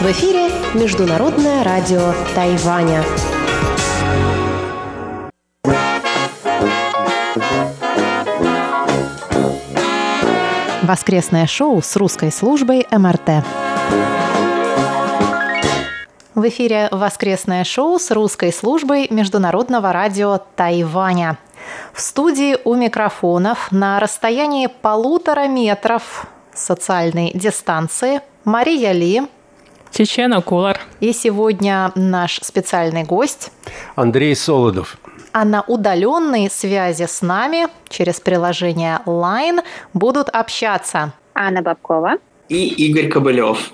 В эфире Международное радио Тайваня. Воскресное шоу с русской службой МРТ. В эфире воскресное шоу с русской службой Международного радио Тайваня. В студии у микрофонов на расстоянии полутора метров социальной дистанции Мария Ли, Чечена Кулар. И сегодня наш специальный гость Андрей Солодов. А на удаленной связи с нами через приложение Line будут общаться Анна Бабкова и Игорь Кобылев.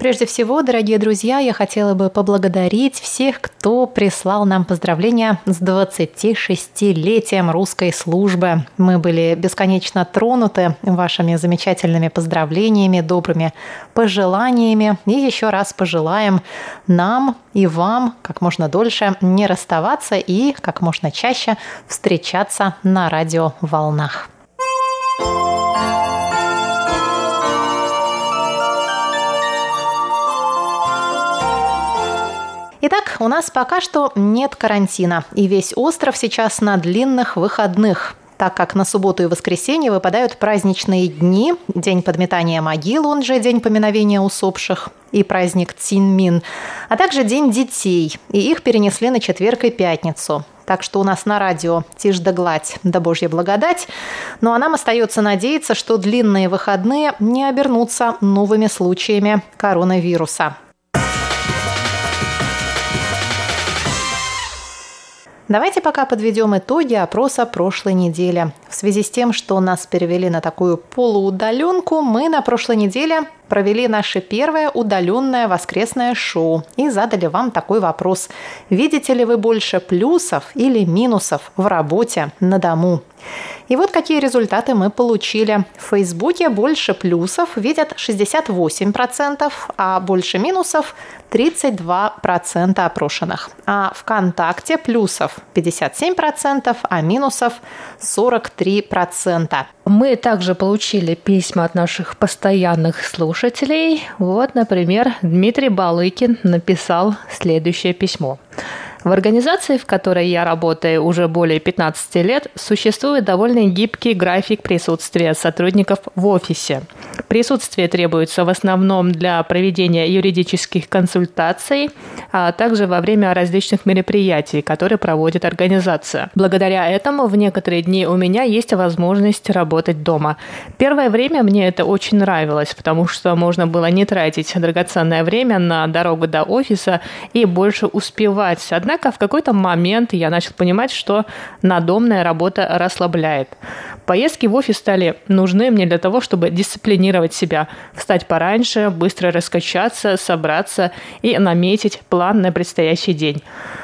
Прежде всего, дорогие друзья, я хотела бы поблагодарить всех, кто прислал нам поздравления с 26-летием русской службы. Мы были бесконечно тронуты вашими замечательными поздравлениями, добрыми пожеланиями. И еще раз пожелаем нам и вам как можно дольше не расставаться и как можно чаще встречаться на радиоволнах. Итак, у нас пока что нет карантина, и весь остров сейчас на длинных выходных так как на субботу и воскресенье выпадают праздничные дни, День подметания могил, он же День поминовения усопших, и праздник Цинмин, а также День детей, и их перенесли на четверг и пятницу. Так что у нас на радио тишь да гладь, да божья благодать. Ну а нам остается надеяться, что длинные выходные не обернутся новыми случаями коронавируса. Давайте пока подведем итоги опроса прошлой недели. В связи с тем, что нас перевели на такую полуудаленку, мы на прошлой неделе провели наше первое удаленное воскресное шоу и задали вам такой вопрос. Видите ли вы больше плюсов или минусов в работе на дому? И вот какие результаты мы получили. В Фейсбуке больше плюсов видят 68%, а больше минусов 32% опрошенных. А ВКонтакте плюсов 57%, а минусов 43%. Мы также получили письма от наших постоянных слушателей. Вот, например, Дмитрий Балыкин написал следующее письмо. В организации, в которой я работаю уже более 15 лет, существует довольно гибкий график присутствия сотрудников в офисе. Присутствие требуется в основном для проведения юридических консультаций, а также во время различных мероприятий, которые проводит организация. Благодаря этому в некоторые дни у меня есть возможность работать дома. Первое время мне это очень нравилось, потому что можно было не тратить драгоценное время на дорогу до офиса и больше успевать. Однако Однако в какой-то момент я начал понимать, что надомная работа расслабляет. Поездки в офис стали нужны мне для того, чтобы дисциплинировать себя, встать пораньше, быстро раскачаться, собраться и наметить план на предстоящий день.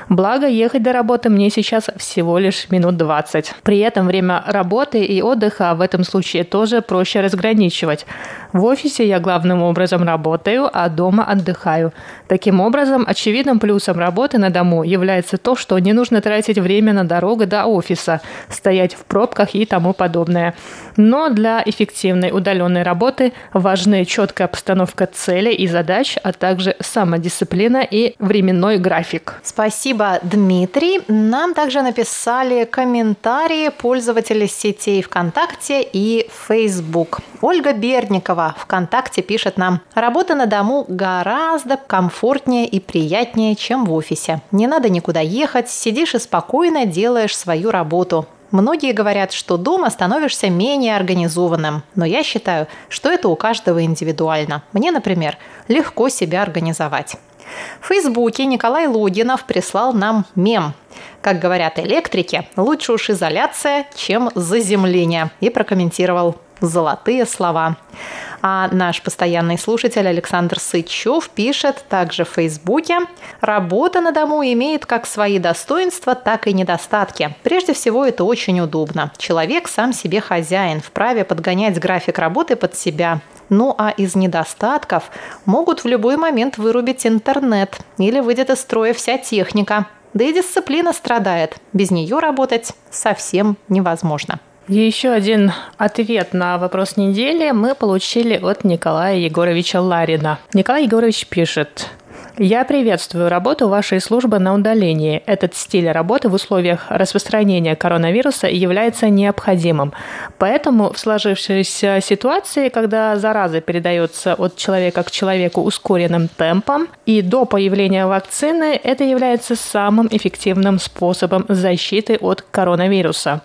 Благо, ехать до работы мне сейчас всего лишь минут 20. При этом время работы и отдыха в этом случае тоже проще разграничивать. В офисе я главным образом работаю, а дома отдыхаю. Таким образом, очевидным плюсом работы на дому является то, что не нужно тратить время на дорогу до офиса, стоять в пробках и тому подобное. Но для эффективной удаленной работы важны четкая постановка целей и задач, а также самодисциплина и временной график. Спасибо, Дмитрий. Нам также написали комментарии пользователи сетей ВКонтакте и Facebook. Ольга Берникова ВКонтакте пишет нам, работа на дому гораздо комфортнее и приятнее, чем в офисе. Не надо никуда ехать, сидишь и спокойно делаешь свою работу. Многие говорят, что дома становишься менее организованным, но я считаю, что это у каждого индивидуально. Мне, например, легко себя организовать. В Фейсбуке Николай Логинов прислал нам мем. Как говорят электрики, лучше уж изоляция, чем заземление. И прокомментировал золотые слова. А наш постоянный слушатель Александр Сычев пишет также в Фейсбуке. Работа на дому имеет как свои достоинства, так и недостатки. Прежде всего, это очень удобно. Человек сам себе хозяин, вправе подгонять график работы под себя. Ну а из недостатков могут в любой момент вырубить интернет или выйдет из строя вся техника. Да и дисциплина страдает. Без нее работать совсем невозможно. Еще один ответ на вопрос недели мы получили от Николая Егоровича Ларина. Николай Егорович пишет. Я приветствую работу вашей службы на удалении. Этот стиль работы в условиях распространения коронавируса является необходимым. Поэтому в сложившейся ситуации, когда зараза передается от человека к человеку ускоренным темпом, и до появления вакцины, это является самым эффективным способом защиты от коронавируса.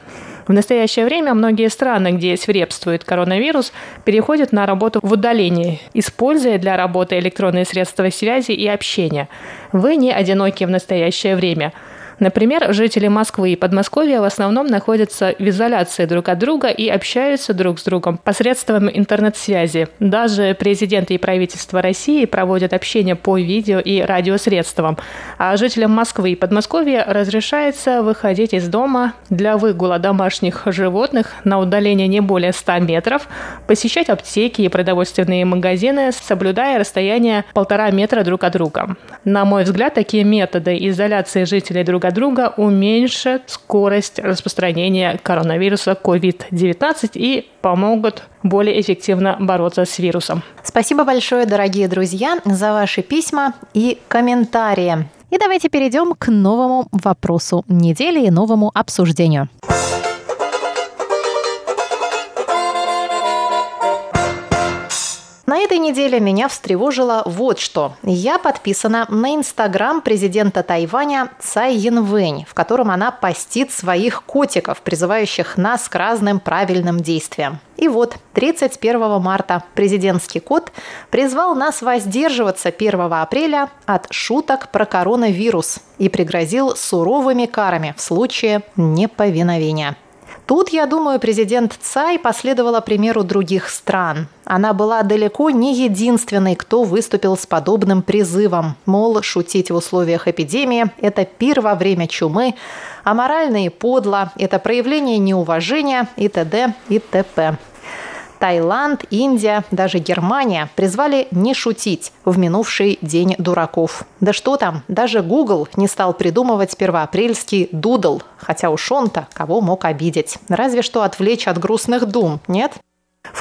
В настоящее время многие страны, где свирепствует коронавирус, переходят на работу в удалении, используя для работы электронные средства связи и общения. Вы не одиноки в настоящее время – Например, жители Москвы и Подмосковья в основном находятся в изоляции друг от друга и общаются друг с другом посредством интернет-связи. Даже президенты и правительство России проводят общение по видео и радиосредствам. А жителям Москвы и Подмосковья разрешается выходить из дома для выгула домашних животных на удаление не более 100 метров, посещать аптеки и продовольственные магазины, соблюдая расстояние полтора метра друг от друга. На мой взгляд, такие методы изоляции жителей друг от друга уменьшат скорость распространения коронавируса COVID-19 и помогут более эффективно бороться с вирусом. Спасибо большое, дорогие друзья, за ваши письма и комментарии. И давайте перейдем к новому вопросу недели и новому обсуждению. Этой неделе меня встревожило вот что. Я подписана на инстаграм президента Тайваня Цай Янвэнь, в котором она постит своих котиков, призывающих нас к разным правильным действиям. И вот 31 марта президентский кот призвал нас воздерживаться 1 апреля от шуток про коронавирус и пригрозил суровыми карами в случае неповиновения. Тут, я думаю, президент Цай последовала примеру других стран. Она была далеко не единственной, кто выступил с подобным призывом. Мол, шутить в условиях эпидемии – это пир во время чумы, а морально и подло – это проявление неуважения и т.д. и т.п. Таиланд, Индия, даже Германия призвали не шутить в минувший день дураков. Да что там, даже Google не стал придумывать первоапрельский дудл, хотя уж он-то кого мог обидеть. Разве что отвлечь от грустных дум, нет?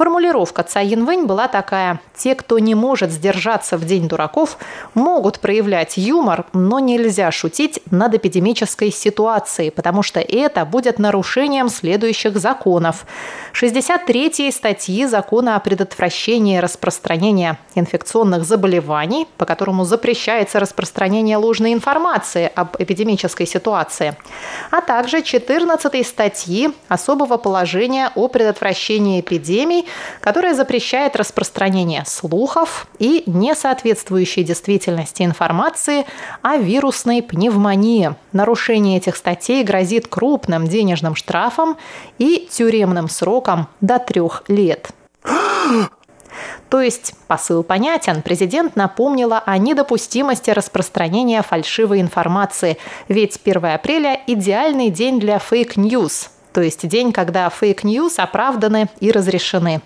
Формулировка Цай была такая. Те, кто не может сдержаться в День дураков, могут проявлять юмор, но нельзя шутить над эпидемической ситуацией, потому что это будет нарушением следующих законов. 63 статьи Закона о предотвращении распространения инфекционных заболеваний, по которому запрещается распространение ложной информации об эпидемической ситуации, а также 14 статьи особого положения о предотвращении эпидемии эпидемий, которая запрещает распространение слухов и несоответствующей действительности информации о вирусной пневмонии. Нарушение этих статей грозит крупным денежным штрафом и тюремным сроком до трех лет. То есть посыл понятен. Президент напомнила о недопустимости распространения фальшивой информации. Ведь 1 апреля – идеальный день для fake news то есть день, когда fake news оправданы и разрешены.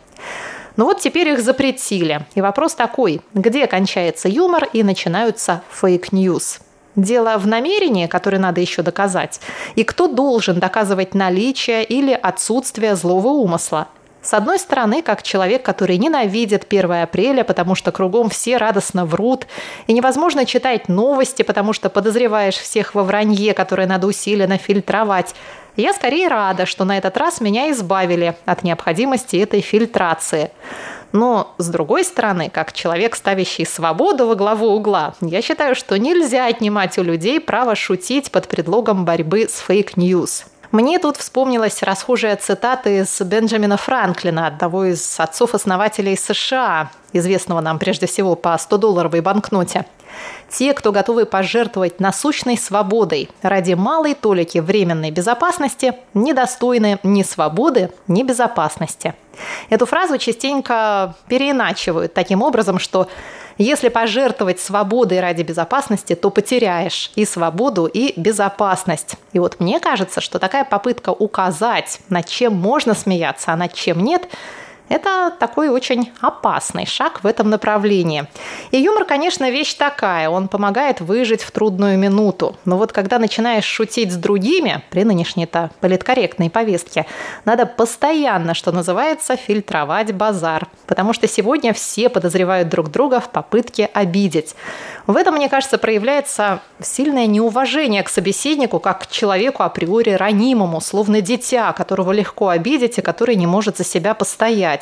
Но вот теперь их запретили. И вопрос такой, где кончается юмор и начинаются fake news? Дело в намерении, которое надо еще доказать. И кто должен доказывать наличие или отсутствие злого умысла? С одной стороны, как человек, который ненавидит 1 апреля, потому что кругом все радостно врут, и невозможно читать новости, потому что подозреваешь всех во вранье, которое надо усиленно фильтровать. Я скорее рада, что на этот раз меня избавили от необходимости этой фильтрации. Но, с другой стороны, как человек, ставящий свободу во главу угла, я считаю, что нельзя отнимать у людей право шутить под предлогом борьбы с fake news. Мне тут вспомнилась расхожая цитата из Бенджамина Франклина, одного из отцов-основателей США, известного нам прежде всего по 100-долларовой банкноте. Те, кто готовы пожертвовать насущной свободой ради малой толики временной безопасности, недостойны ни свободы, ни безопасности. Эту фразу частенько переиначивают таким образом, что если пожертвовать свободой ради безопасности, то потеряешь и свободу, и безопасность. И вот мне кажется, что такая попытка указать, над чем можно смеяться, а над чем нет, Это такой очень опасный шаг в этом направлении. И юмор, конечно, вещь такая, он помогает выжить в трудную минуту. Но вот когда начинаешь шутить с другими, при нынешней-то политкорректной повестке, надо постоянно, что называется, фильтровать базар. Потому что сегодня все подозревают друг друга в попытке обидеть. В этом, мне кажется, проявляется сильное неуважение к собеседнику, как к человеку априори ранимому, словно дитя, которого легко обидеть и который не может за себя постоять.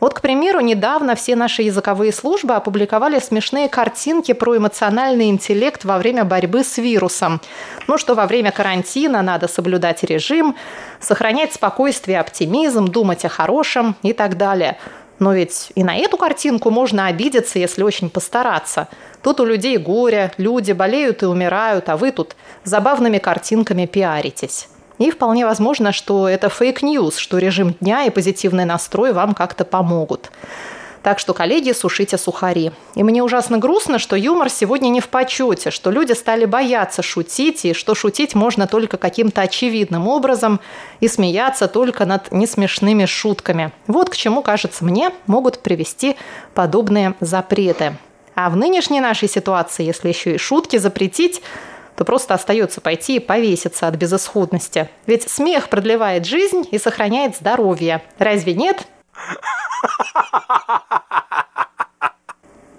Вот, к примеру, недавно все наши языковые службы опубликовали смешные картинки про эмоциональный интеллект во время борьбы с вирусом. Ну, что во время карантина надо соблюдать режим, сохранять спокойствие, оптимизм, думать о хорошем и так далее. Но ведь и на эту картинку можно обидеться, если очень постараться. Тут у людей горе, люди болеют и умирают, а вы тут забавными картинками пиаритесь. И вполне возможно, что это fake news, что режим дня и позитивный настрой вам как-то помогут. Так что, коллеги, сушите сухари. И мне ужасно грустно, что юмор сегодня не в почете, что люди стали бояться шутить, и что шутить можно только каким-то очевидным образом и смеяться только над несмешными шутками. Вот к чему, кажется мне, могут привести подобные запреты. А в нынешней нашей ситуации, если еще и шутки запретить, то просто остается пойти и повеситься от безысходности. Ведь смех продлевает жизнь и сохраняет здоровье. Разве нет?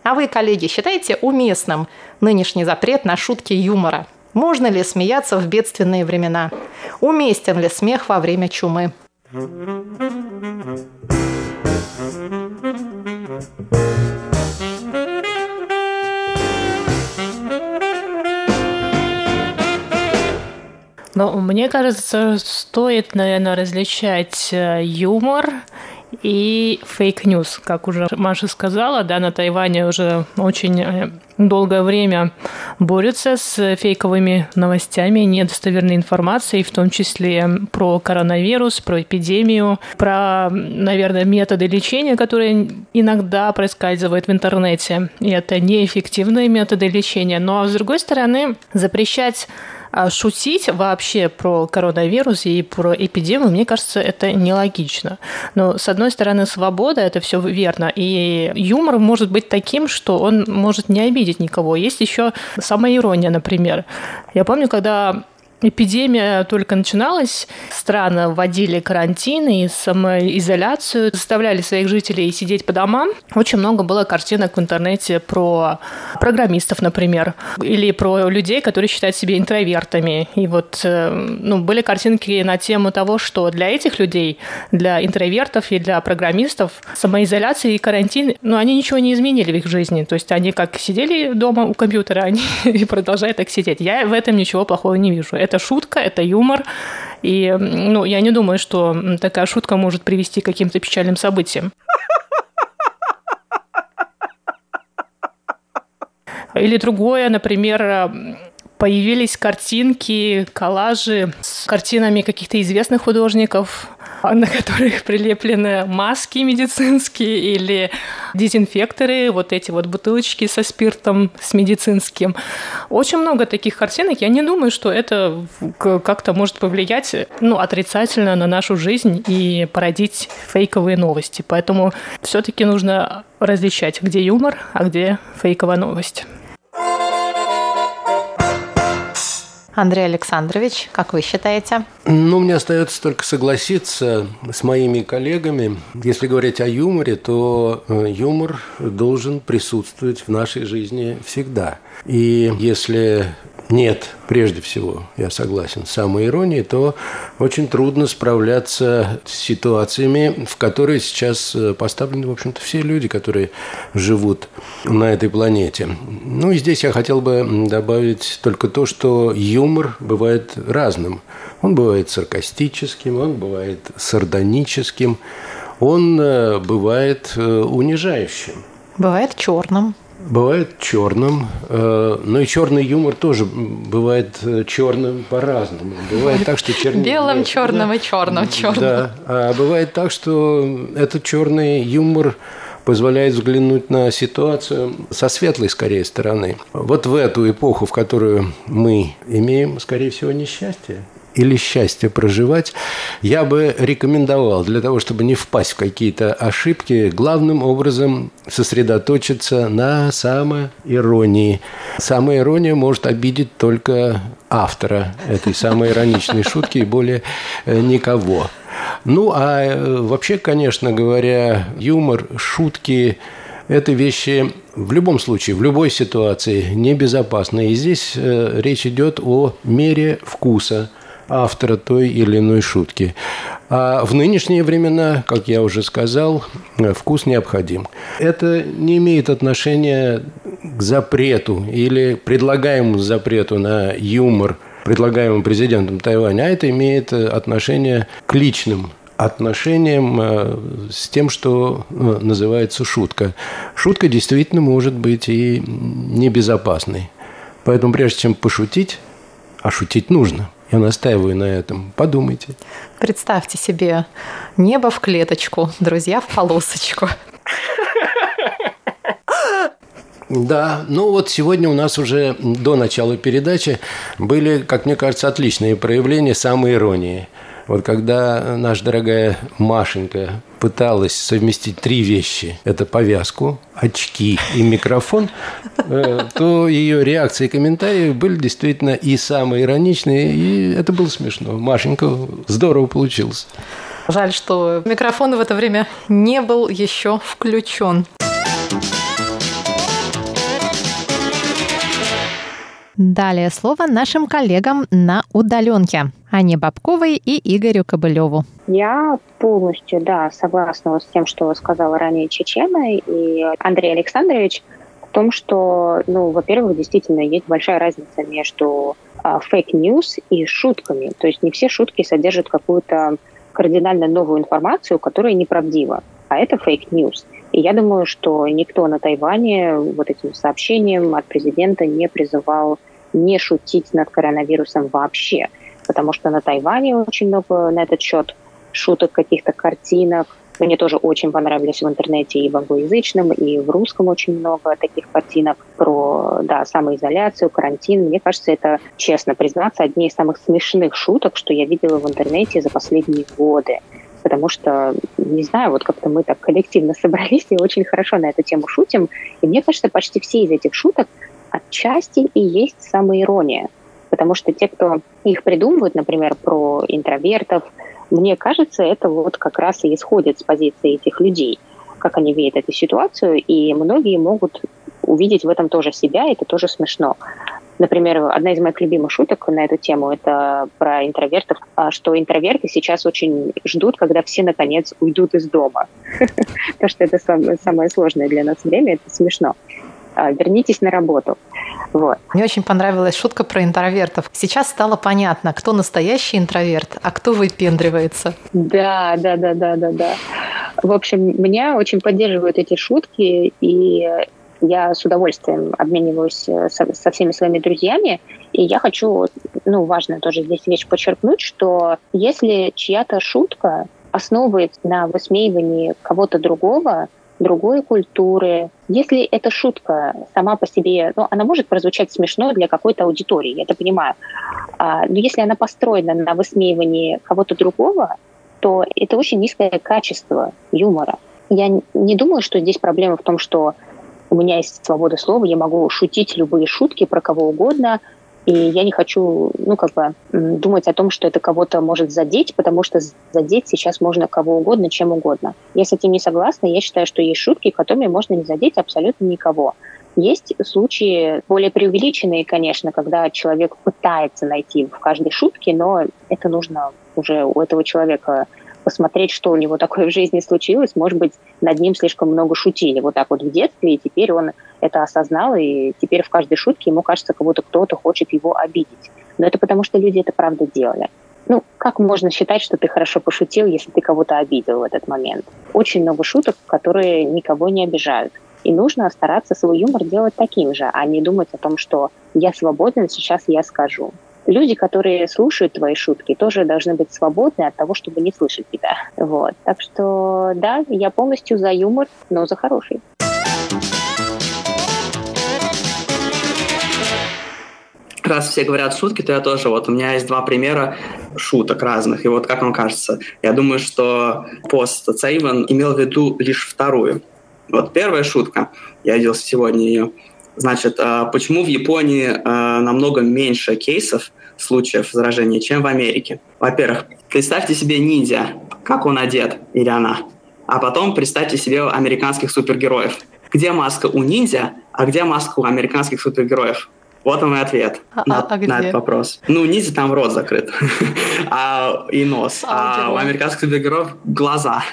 А вы, коллеги, считаете уместным нынешний запрет на шутки юмора? Можно ли смеяться в бедственные времена? Уместен ли смех во время чумы? Но мне кажется, стоит, наверное, различать э, юмор и fake news. Как уже Маша сказала, да, на Тайване уже очень э, долгое время борются с фейковыми новостями, недостоверной информацией, в том числе про коронавирус, про эпидемию, про, наверное, методы лечения, которые иногда проскальзывают в интернете. И это неэффективные методы лечения. Но, а с другой стороны, запрещать шутить вообще про коронавирус и про эпидемию, мне кажется, это нелогично. Но, с одной стороны, свобода – это все верно, и юмор может быть таким, что он может не обидеть никого. Есть еще самоирония, например. Я помню, когда эпидемия только начиналась, страны вводили карантин и самоизоляцию, заставляли своих жителей сидеть по домам. Очень много было картинок в интернете про программистов, например, или про людей, которые считают себя интровертами. И вот э, ну, были картинки на тему того, что для этих людей, для интровертов и для программистов самоизоляция и карантин, ну, они ничего не изменили в их жизни. То есть они как сидели дома у компьютера, они и продолжают так сидеть. Я в этом ничего плохого не вижу. Это шутка, это юмор. И ну, я не думаю, что такая шутка может привести к каким-то печальным событиям. Или другое, например, появились картинки, коллажи с картинами каких-то известных художников, на которых прилеплены маски медицинские или дезинфекторы, вот эти вот бутылочки со спиртом, с медицинским. Очень много таких картинок. Я не думаю, что это как-то может повлиять ну, отрицательно на нашу жизнь и породить фейковые новости. Поэтому все-таки нужно различать, где юмор, а где фейковая новость. Андрей Александрович, как вы считаете? Ну, мне остается только согласиться с моими коллегами. Если говорить о юморе, то э, юмор должен присутствовать в нашей жизни всегда. И если нет, прежде всего, я согласен, самой иронии, то очень трудно справляться с ситуациями, в которые сейчас э, поставлены, в общем-то, все люди, которые живут на этой планете. Ну и здесь я хотел бы добавить только то, что юмор бывает разным. Он бывает саркастическим, он бывает сардоническим, он э, бывает э, унижающим. Бывает черным. Бывает черным, э, но и черный юмор тоже бывает э, черным по-разному. Бывает так, что черный... Белым, черным и черным, черным. Да, а бывает так, что этот черный юмор позволяет взглянуть на ситуацию со светлой, скорее, стороны. Вот в эту эпоху, в которую мы имеем, скорее всего, несчастье, или счастье проживать, я бы рекомендовал для того, чтобы не впасть в какие-то ошибки, главным образом сосредоточиться на самоиронии. Самоирония может обидеть только автора этой самой ироничной шутки и более э, никого. Ну, а э, вообще, конечно говоря, юмор, шутки – это вещи в любом случае, в любой ситуации небезопасны. И здесь э, речь идет о мере вкуса автора той или иной шутки. А в нынешние времена, как я уже сказал, вкус необходим. Это не имеет отношения к запрету или предлагаемому запрету на юмор, предлагаемому президентом Тайваня, а это имеет отношение к личным отношениям э, с тем, что э, называется шутка. Шутка действительно может быть и небезопасной. Поэтому прежде чем пошутить, а шутить нужно, я настаиваю на этом. Подумайте. Представьте себе небо в клеточку, друзья в полосочку. Да, ну вот сегодня у нас уже до начала передачи были, как мне кажется, отличные проявления самоиронии. Вот когда наша дорогая Машенька пыталась совместить три вещи, это повязку, очки и микрофон, э, то ее реакции и комментарии были действительно и самые ироничные, и это было смешно. Машенька здорово получилось. Жаль, что микрофон в это время не был еще включен. Далее слово нашим коллегам на удаленке. Ане Бабковой и Игорю Кобылеву. Я полностью, да, согласна с тем, что сказала ранее Чечена и Андрей Александрович в том, что, ну, во-первых, действительно есть большая разница между fake news и шутками. То есть не все шутки содержат какую-то кардинально новую информацию, которая неправдива. А это fake news. И я думаю, что никто на Тайване вот этим сообщением от президента не призывал не шутить над коронавирусом вообще. Потому что на Тайване очень много на этот счет шуток, каких-то картинок. Мне тоже очень понравились в интернете и в англоязычном, и в русском очень много таких картинок про да, самоизоляцию, карантин. Мне кажется, это, честно признаться, одни из самых смешных шуток, что я видела в интернете за последние годы потому что, не знаю, вот как-то мы так коллективно собрались и очень хорошо на эту тему шутим. И мне кажется, почти все из этих шуток отчасти и есть самоирония. Потому что те, кто их придумывают, например, про интровертов, мне кажется, это вот как раз и исходит с позиции этих людей, как они видят эту ситуацию, и многие могут увидеть в этом тоже себя, это тоже смешно. Например, одна из моих любимых шуток на эту тему – это про интровертов, а, что интроверты сейчас очень ждут, когда все, наконец, уйдут из дома. То, что это самое сложное для нас время, это смешно. А, вернитесь на работу. Вот. Мне очень понравилась шутка про интровертов. Сейчас стало понятно, кто настоящий интроверт, а кто выпендривается. Да, да, да, да, да, да. В общем, меня очень поддерживают эти шутки, и я с удовольствием обмениваюсь э, со, со всеми своими друзьями, и я хочу, ну, важно тоже здесь вещь подчеркнуть, что если чья-то шутка основывается на высмеивании кого-то другого, другой культуры. Если эта шутка сама по себе, ну, она может прозвучать смешно для какой-то аудитории, я это понимаю, а, но если она построена на высмеивании кого-то другого, то это очень низкое качество юмора. Я не думаю, что здесь проблема в том, что у меня есть свобода слова, я могу шутить любые шутки про кого угодно, и я не хочу, ну, как бы, думать о том, что это кого-то может задеть, потому что задеть сейчас можно кого угодно, чем угодно. Я с этим не согласна. Я считаю, что есть шутки, которыми можно не задеть абсолютно никого. Есть случаи более преувеличенные, конечно, когда человек пытается найти в каждой шутке, но это нужно уже у этого человека посмотреть, что у него такое в жизни случилось. Может быть, над ним слишком много шутили вот так вот в детстве, и теперь он это осознал, и теперь в каждой шутке ему кажется, как будто кто-то хочет его обидеть. Но это потому, что люди это правда делали. Ну, как можно считать, что ты хорошо пошутил, если ты кого-то обидел в этот момент? Очень много шуток, которые никого не обижают. И нужно стараться свой юмор делать таким же, а не думать о том, что я свободен, сейчас я скажу люди, которые слушают твои шутки, тоже должны быть свободны от того, чтобы не слышать тебя. Вот. Так что, да, я полностью за юмор, но за хороший. раз все говорят шутки, то я тоже. Вот у меня есть два примера шуток разных. И вот как вам кажется, я думаю, что пост Цейвен имел в виду лишь вторую. Вот первая шутка, я видел сегодня ее. Значит, а, почему в Японии а, намного меньше кейсов, случаев заражения, чем в Америке? Во-первых, представьте себе ниндзя, как он одет или она. А потом представьте себе американских супергероев. Где маска у ниндзя, а где маска у американских супергероев? Вот он и ответ а, на, а, а на этот вопрос. Ну, ниндзя там рот закрыт, а, и нос. А, а у американских супергероев глаза.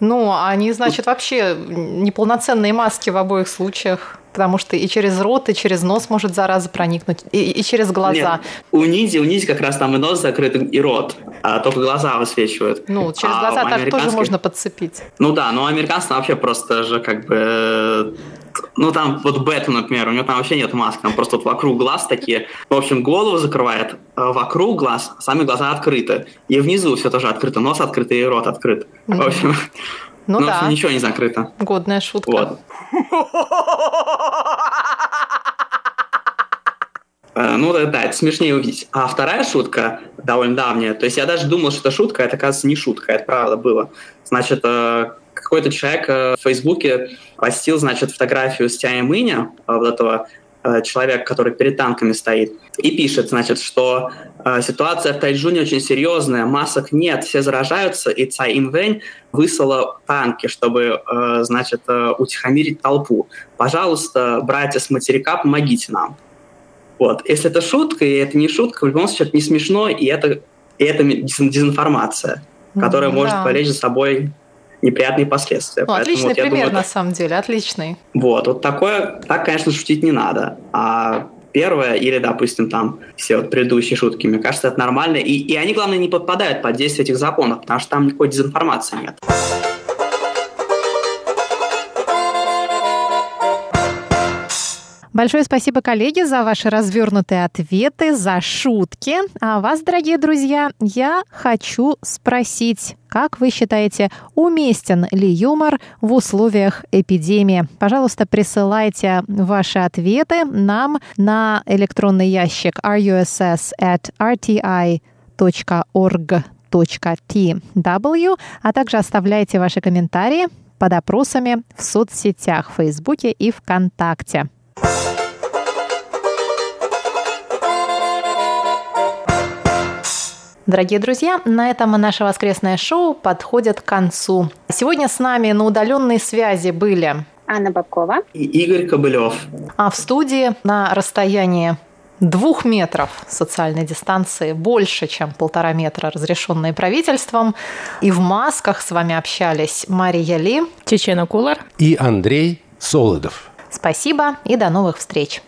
Ну, они, значит, вообще неполноценные маски в обоих случаях. Потому что и через рот, и через нос может зараза проникнуть, и, и через глаза. Нет, у ниндзя, у ниндзя как раз там и нос закрыт, и рот, а только глаза высвечивают. Ну, через а глаза так тоже можно подцепить. Ну да, но американцы вообще просто же как бы ну, там вот Бэтмен, например, у него там вообще нет маски, там просто вот вокруг глаз такие. В общем, голову закрывает, а вокруг глаз, сами глаза открыты. И внизу все тоже открыто, нос открыт и рот открыт. В общем, ну, ну да. ничего не закрыто. Годная шутка. Вот. Э, ну да, это смешнее увидеть. А вторая шутка довольно давняя. То есть я даже думал, что это шутка, а это, оказывается, не шутка, это правда было. Значит, э, какой-то человек э, в Фейсбуке постил, значит, фотографию с Тяем Иня, вот этого человека, который перед танками стоит, и пишет, значит, что э, ситуация в Тайджуне очень серьезная, масок нет, все заражаются, и Цай Инвэнь выслала танки, чтобы, э, значит, э, утихомирить толпу. Пожалуйста, братья с материка, помогите нам. Вот. Если это шутка, и это не шутка, в любом случае это не смешно, и это, и это дезинформация, которая mm, может да. повлечь за собой неприятные последствия. Ну, отличный вот, пример, думаю, на самом деле, отличный. Вот, вот такое, так, конечно, шутить не надо. А первое, или, допустим, там все вот предыдущие шутки, мне кажется, это нормально. И, и они, главное, не подпадают под действие этих законов, потому что там никакой дезинформации нет. Большое спасибо, коллеги, за ваши развернутые ответы, за шутки. А вас, дорогие друзья, я хочу спросить, как вы считаете, уместен ли юмор в условиях эпидемии? Пожалуйста, присылайте ваши ответы нам на электронный ящик russ at rti.org.tw, а также оставляйте ваши комментарии под опросами в соцсетях, в Фейсбуке и ВКонтакте. Дорогие друзья, на этом наше воскресное шоу подходит к концу. Сегодня с нами на удаленной связи были Анна Бабкова и Игорь Кобылев. А в студии на расстоянии двух метров социальной дистанции, больше, чем полтора метра, разрешенные правительством. И в масках с вами общались Мария Ли, Чечена Кулар и Андрей Солодов. Спасибо и до новых встреч.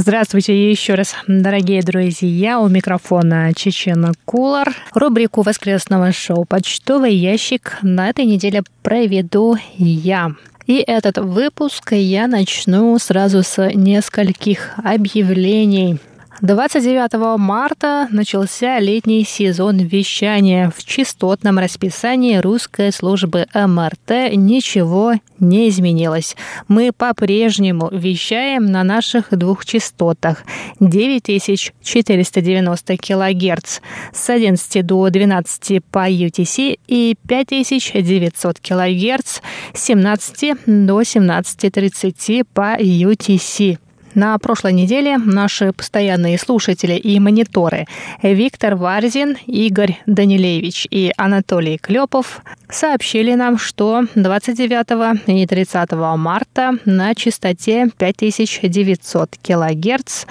Здравствуйте еще раз, дорогие друзья. У микрофона Чечена Кулар. Рубрику воскресного шоу «Почтовый ящик» на этой неделе проведу я. И этот выпуск я начну сразу с нескольких объявлений. 29 марта начался летний сезон вещания. В частотном расписании русской службы МРТ ничего не изменилось. Мы по-прежнему вещаем на наших двух частотах 9490 кГц с 11 до 12 по UTC и 5900 кГц с 17 до 17.30 по UTC. На прошлой неделе наши постоянные слушатели и мониторы Виктор Варзин, Игорь Данилевич и Анатолий Клепов сообщили нам, что 29 и 30 марта на частоте 5900 кГц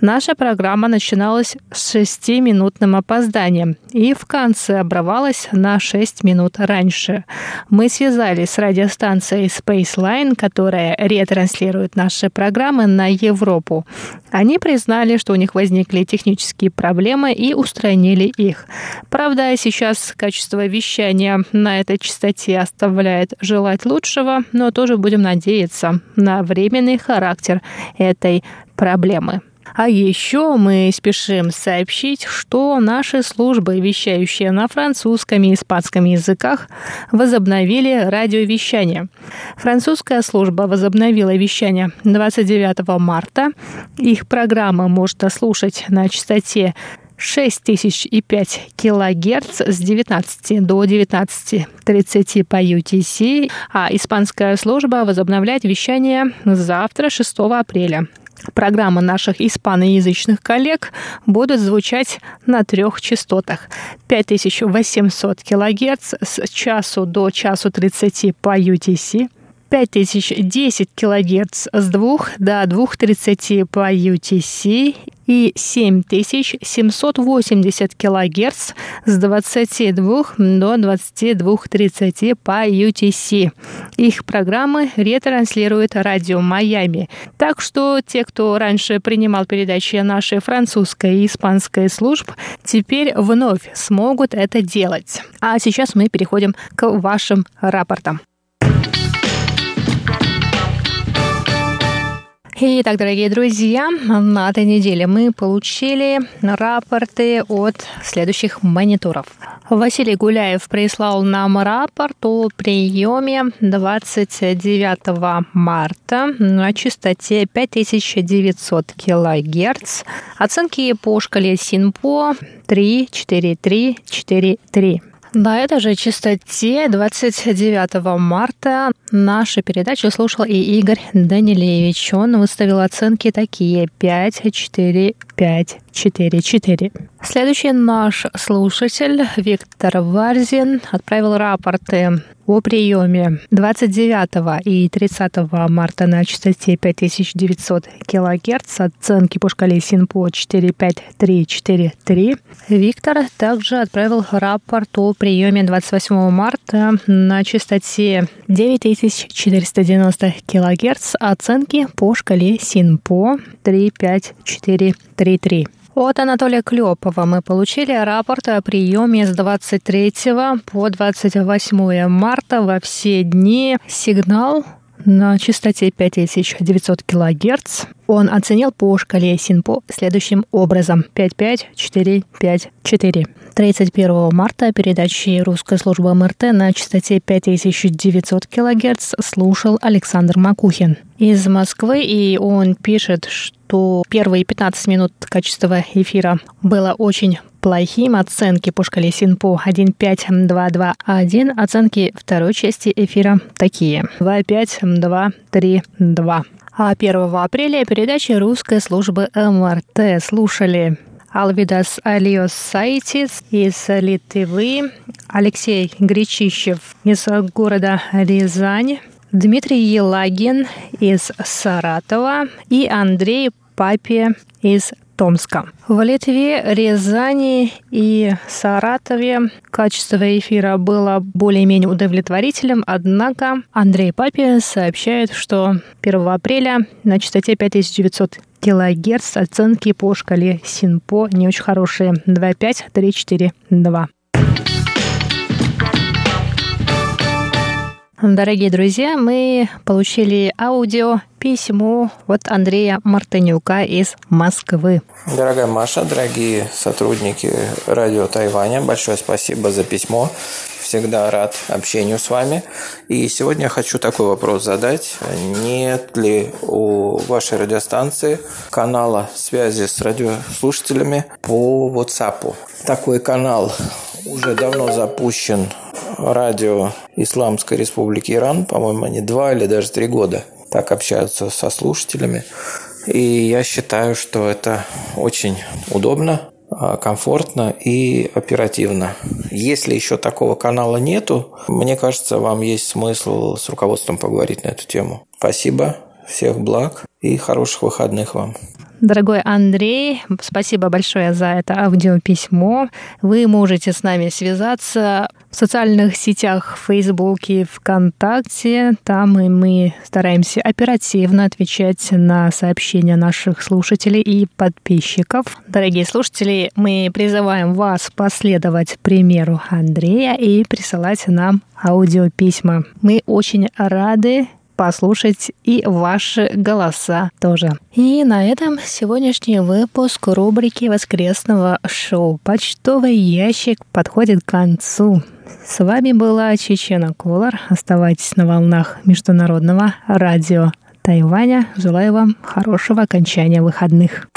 наша программа начиналась с 6-минутным опозданием и в конце обрывалась на 6 минут раньше. Мы связались с радиостанцией Spaceline, которая ретранслирует наши программы на Европу. Они признали, что у них возникли технические проблемы и устранили их. Правда, сейчас качество вещания на этой частоте оставляет желать лучшего, но тоже будем надеяться на временный характер этой проблемы. А еще мы спешим сообщить, что наши службы, вещающие на французском и испанском языках, возобновили радиовещание. Французская служба возобновила вещание 29 марта. Их программа можно слушать на частоте 6005 килогерц с 19 до 19.30 по UTC, а испанская служба возобновляет вещание завтра, 6 апреля. Программы наших испаноязычных коллег будут звучать на трех частотах. 5800 кГц с часу до часу 30 по UTC – 5010 кГц с 2 до 2.30 по UTC и 7780 кГц с 22 до 22.30 по UTC. Их программы ретранслирует радио Майами. Так что те, кто раньше принимал передачи нашей французской и испанской служб, теперь вновь смогут это делать. А сейчас мы переходим к вашим рапортам. Итак, дорогие друзья, на этой неделе мы получили рапорты от следующих мониторов. Василий Гуляев прислал нам рапорт о приеме 29 марта на частоте 5900 кГц. Оценки по шкале СИНПО 34343. На этой же частоте 29 марта нашу передачу слушал и Игорь Данилевич. Он выставил оценки такие 5, 4, 5, 4, 4. Следующий наш слушатель Виктор Варзин отправил рапорты о приеме 29 и 30 марта на частоте 5900 кГц, оценки по шкале СИНПО 45343. Виктор также отправил рапорт о приеме 28 марта на частоте 9490 кГц, оценки по шкале СИНПО 35433. От Анатолия Клепова мы получили рапорт о приеме с 23 по 28 марта во все дни. Сигнал на частоте 5900 кГц. Он оценил по шкале СИНПО следующим образом 55454. 31 марта передачи русской службы МРТ на частоте 5900 кГц слушал Александр Макухин из Москвы, и он пишет, что первые 15 минут качества эфира было очень плохим. Оценки по шкале СИНПО 1.5, 2, 2, 1. Оценки второй части эфира такие. 2, 5, 2, 3, 2. А 1 апреля передачи русской службы МРТ слушали Алвидас Алиос Сайтис из Литвы, Алексей Гречищев из города Рязань, Дмитрий Елагин из Саратова и Андрей Папе из Томска. В Литве, Рязани и Саратове качество эфира было более-менее удовлетворительным, однако Андрей Папе сообщает, что 1 апреля на частоте 5900 килогерц оценки по шкале СИНПО не очень хорошие. 2,5, 3, 4, 2. Дорогие друзья, мы получили аудио письмо от Андрея Мартынюка из Москвы. Дорогая Маша, дорогие сотрудники радио Тайваня, большое спасибо за письмо. Всегда рад общению с вами. И сегодня хочу такой вопрос задать. Нет ли у вашей радиостанции канала связи с радиослушателями по WhatsApp? Такой канал уже давно запущен радио Исламской Республики Иран, по-моему, они два или даже три года так общаются со слушателями. И я считаю, что это очень удобно, а, комфортно и оперативно. Если еще такого канала нету, мне кажется, вам есть смысл с руководством поговорить на эту тему. Спасибо, всех благ и хороших выходных вам. Дорогой Андрей, спасибо большое за это аудиописьмо. Вы можете с нами связаться в социальных сетях в Фейсбуке, ВКонтакте. Там и мы стараемся оперативно отвечать на сообщения наших слушателей и подписчиков. Дорогие слушатели, мы призываем вас последовать примеру Андрея и присылать нам аудиописьма. Мы очень рады послушать и ваши голоса тоже. И на этом сегодняшний выпуск рубрики воскресного шоу «Почтовый ящик» подходит к концу. С вами была Чечена Колор. Оставайтесь на волнах Международного радио Тайваня. Желаю вам хорошего окончания выходных.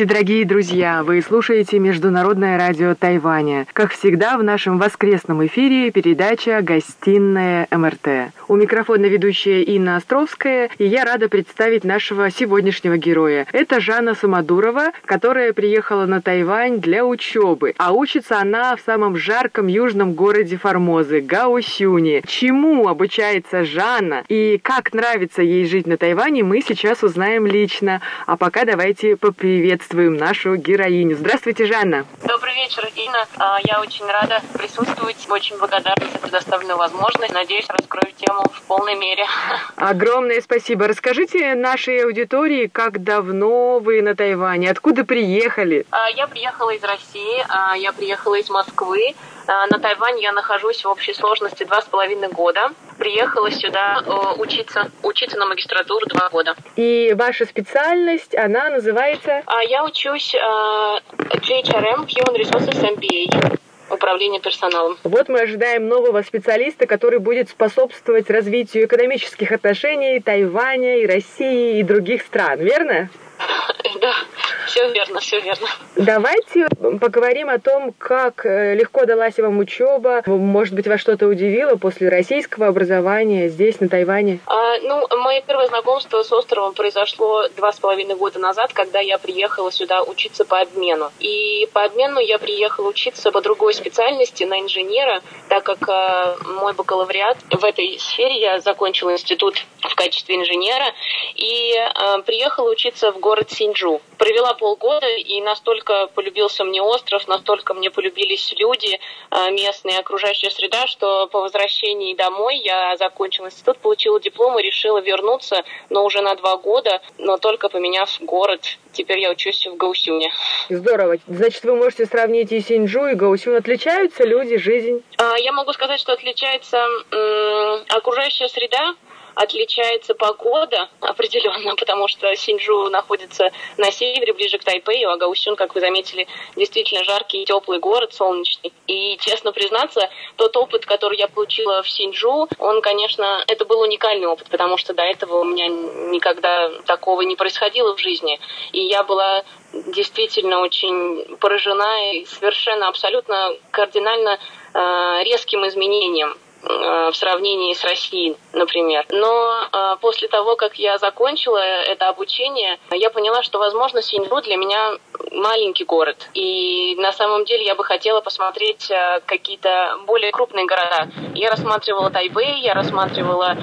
Здравствуйте, дорогие друзья! Вы слушаете Международное радио Тайваня. Как всегда, в нашем воскресном эфире передача «Гостиная МРТ». У микрофона ведущая Инна Островская, и я рада представить нашего сегодняшнего героя. Это Жанна Самодурова, которая приехала на Тайвань для учебы, а учится она в самом жарком южном городе Формозы – Гаосюне. Чему обучается Жанна и как нравится ей жить на Тайване, мы сейчас узнаем лично. А пока давайте по приветствуем нашу героиню. Здравствуйте, Жанна. Добрый вечер, Инна. А, я очень рада присутствовать, очень благодарна за предоставленную возможность. Надеюсь, раскрою тему в полной мере. Огромное спасибо. Расскажите нашей аудитории, как давно вы на Тайване, откуда приехали? А, я приехала из России, а, я приехала из Москвы. На Тайвань я нахожусь в общей сложности два с половиной года. Приехала сюда э, учиться, учиться на магистратуру два года. И ваша специальность, она называется? Я учусь GHRM, Human Resources MBA управления персоналом. Вот мы ожидаем нового специалиста, который будет способствовать развитию экономических отношений Тайваня и России и других стран, верно? Да, все верно, все верно. Давайте поговорим о том, как э, легко далась вам учеба. Может быть, вас что-то удивило после российского образования здесь, на Тайване? А, ну, мое первое знакомство с островом произошло два с половиной года назад, когда я приехала сюда учиться по обмену. И по обмену я приехала учиться по другой специальности на инженера, так как э, мой бакалавриат в этой сфере я закончила институт в качестве инженера и э, приехала учиться в город Синджу. Провела полгода, и настолько полюбился мне остров, настолько мне полюбились люди, э, местные, окружающая среда, что по возвращении домой я закончила институт, получила диплом и решила вернуться, но уже на два года, но только поменяв город. Теперь я учусь в Гаусюне. Здорово. Значит, вы можете сравнить и Синьчжу, и Гаосюн. Отличаются люди, жизнь? А, я могу сказать, что отличается окружающая среда, отличается погода определенно, потому что Синьчжу находится на севере, ближе к Тайпею, а Гаосюн, как вы заметили, действительно жаркий и теплый город, солнечный. И, честно признаться, тот опыт, который я получила в Синьчжу, он, конечно, это был уникальный опыт, потому что до этого у меня никогда такого не происходило в жизни. И я была действительно очень поражена и совершенно абсолютно кардинально э, резким изменением в сравнении с Россией, например. Но э, после того, как я закончила это обучение, я поняла, что, возможно, Синьру для меня маленький город. И на самом деле я бы хотела посмотреть э, какие-то более крупные города. Я рассматривала Тайбэй, я рассматривала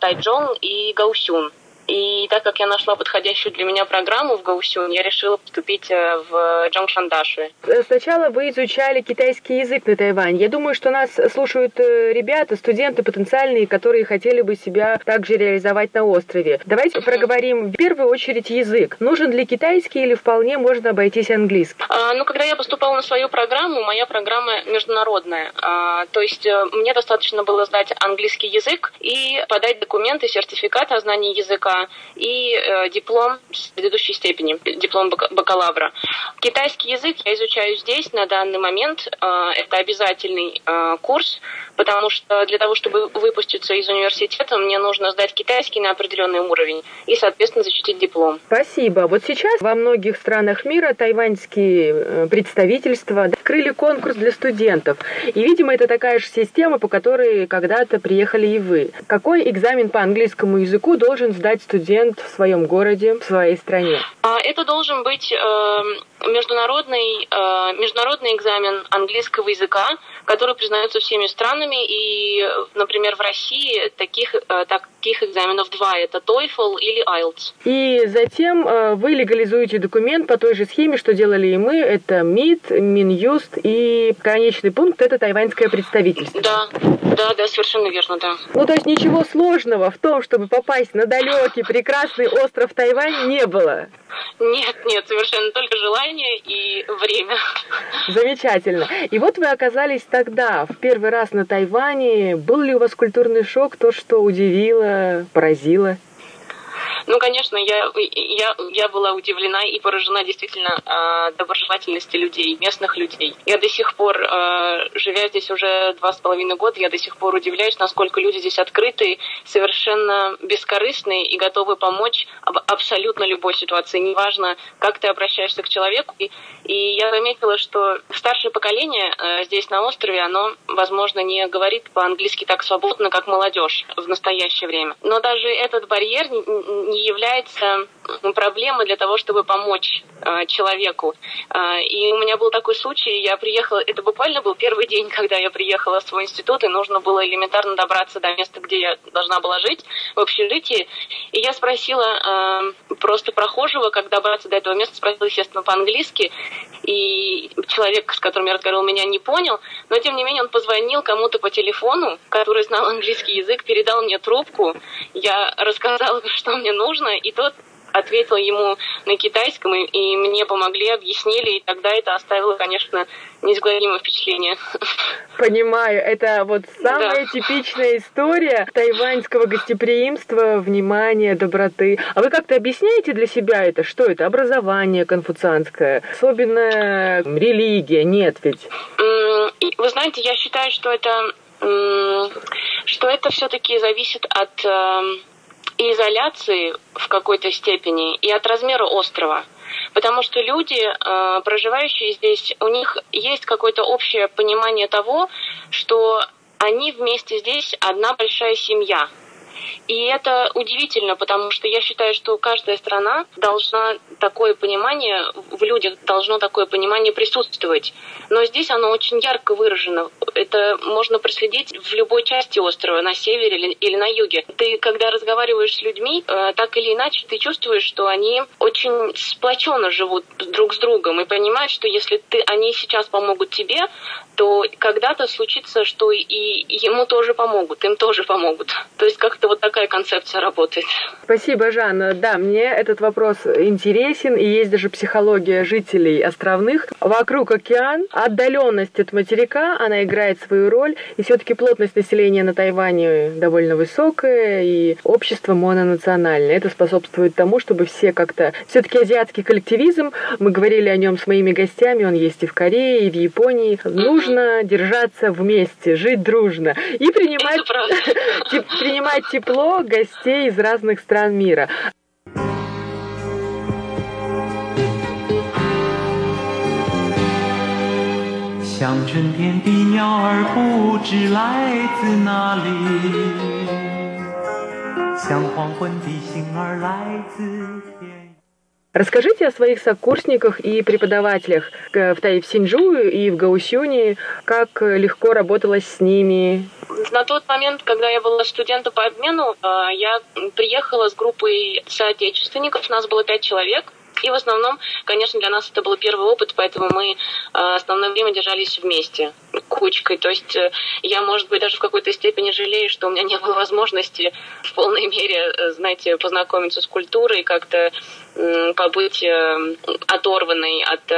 Тайчжон и Гаусюн. И так как я нашла подходящую для меня программу в Гаусюн, я решила поступить э, в Джонгшандаши. Сначала вы изучали китайский язык на Тайване. Я думаю, что нас слушают э, ребята, студенты потенциальные, которые хотели бы себя также реализовать на острове. Давайте проговорим в первую очередь язык. Нужен ли китайский или вполне можно обойтись английским? А, ну, когда я поступала на свою программу, моя программа международная. А, то есть э, мне достаточно было знать английский язык и подать документы, сертификат о знании языка и э, диплом с предыдущей степени, диплом бакалавра. Китайский язык я изучаю здесь на данный момент. Э, это обязательный э, курс, потому что для того, чтобы выпуститься из университета, мне нужно сдать китайский на определенный уровень и, соответственно, защитить диплом. Спасибо. Вот сейчас во многих странах мира тайваньские представительства открыли конкурс для студентов. И, видимо, это такая же система, по которой когда-то приехали и вы. Какой экзамен по английскому языку должен сдать студент в своем городе, в своей стране? А, это должен быть э, международный, э, международный экзамен английского языка, который признается всеми странами. И, например, в России таких, э, таких экзаменов два. Это TOEFL или IELTS. И затем э, вы легализуете документ по той же схеме, что делали и мы. Это МИД, Минюст и конечный пункт – это тайваньское представительство. Да, да, да, совершенно верно, да. Ну, то есть ничего сложного в том, чтобы попасть на далекий прекрасный остров Тайвань не было. Нет, нет, совершенно только желание и время. Замечательно. И вот вы оказались тогда, в первый раз на Тайване. Был ли у вас культурный шок, то, что удивило, поразило? Ну, конечно, я, я, я была удивлена и поражена действительно э, доброжелательности людей, местных людей. Я до сих пор, э, живя здесь уже два с половиной года, я до сих пор удивляюсь, насколько люди здесь открыты, совершенно бескорыстные и готовы помочь об абсолютно любой ситуации. Неважно, как ты обращаешься к человеку. И, и я заметила, что старшее поколение э, здесь на острове, оно, возможно, не говорит по-английски так свободно, как молодежь в настоящее время. Но даже этот барьер не является проблемой для того, чтобы помочь э, человеку. Э, и у меня был такой случай, я приехала, это буквально был первый день, когда я приехала в свой институт, и нужно было элементарно добраться до места, где я должна была жить, в общежитии. И я спросила э, просто прохожего, как добраться до этого места, спросила, естественно, по-английски, и человек, с которым я разговаривала, меня не понял, но тем не менее он позвонил кому-то по телефону, который знал английский язык, передал мне трубку, я рассказала, что мне нужно, и тот ответила ему на китайском, и, и мне помогли, объяснили, и тогда это оставило, конечно, неизгладимое впечатление. Понимаю, это вот самая да. типичная история тайваньского гостеприимства, внимания, доброты. А вы как-то объясняете для себя это? Что это? Образование конфуцианское? Особенно религия? Нет ведь? Вы знаете, я считаю, что это что это все-таки зависит от эм, изоляции в какой-то степени, и от размера острова. Потому что люди, э, проживающие здесь, у них есть какое-то общее понимание того, что они вместе здесь одна большая семья – и это удивительно, потому что я считаю, что каждая страна должна такое понимание, в людях должно такое понимание присутствовать. Но здесь оно очень ярко выражено. Это можно проследить в любой части острова, на севере или на юге. Ты, когда разговариваешь с людьми, э, так или иначе, ты чувствуешь, что они очень сплоченно живут друг с другом и понимают, что если ты, они сейчас помогут тебе, то когда-то случится, что и ему тоже помогут, им тоже помогут. То есть как-то вот такая концепция работает. Спасибо, Жанна. Да, мне этот вопрос интересен, и есть даже психология жителей островных. Вокруг океан, отдаленность от материка, она играет свою роль, и все-таки плотность населения на Тайване довольно высокая, и общество мононациональное. Это способствует тому, чтобы все как-то... Все-таки азиатский коллективизм, мы говорили о нем с моими гостями, он есть и в Корее, и в Японии. Нужно держаться вместе, жить дружно и принимать, принимать тепло гостей из разных стран мира. 像春天的鸟儿不知来自哪里，像黄昏的星儿来自天。 Расскажите о своих сокурсниках и преподавателях в Тайфсинджу и в Гаусюне, как легко работалось с ними. На тот момент, когда я была студентом по обмену, а, я приехала с группой соотечественников, нас было пять человек. И в основном, конечно, для нас это был первый опыт, поэтому мы э, основное время держались вместе, кучкой. То есть э, я, может быть, даже в какой-то степени жалею, что у меня не было возможности в полной мере, э, знаете, познакомиться с культурой, как-то побыть оторванной от